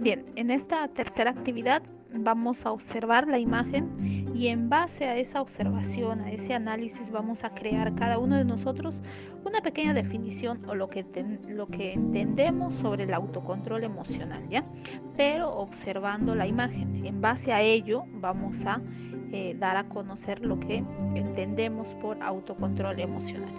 Bien, en esta tercera actividad vamos a observar la imagen y en base a esa observación, a ese análisis, vamos a crear cada uno de nosotros una pequeña definición o lo que, entendemos sobre el autocontrol emocional, ¿ya? Pero observando la imagen. En base a ello vamos a eh, dar a conocer lo que entendemos por autocontrol emocional.